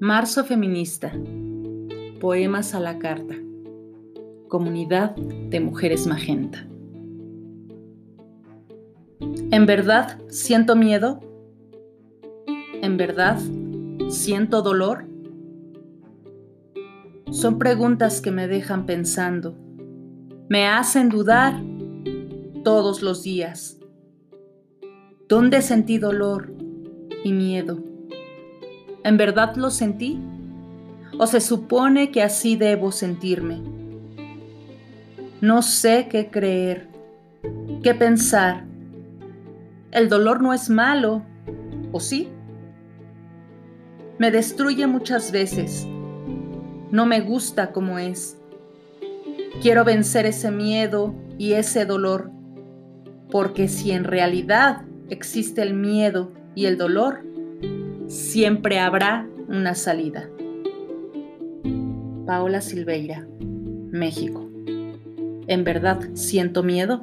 Marzo Feminista. Poemas a la carta. Comunidad de Mujeres Magenta. ¿En verdad siento miedo? ¿En verdad siento dolor? Son preguntas que me dejan pensando. Me hacen dudar todos los días. ¿Dónde sentí dolor y miedo? ¿En verdad lo sentí? ¿O se supone que así debo sentirme? No sé qué creer, qué pensar. El dolor no es malo, ¿o sí? Me destruye muchas veces. No me gusta como es. Quiero vencer ese miedo y ese dolor, porque si en realidad existe el miedo y el dolor, siempre habrá una salida. Paola Silveira, México. ¿En verdad siento miedo?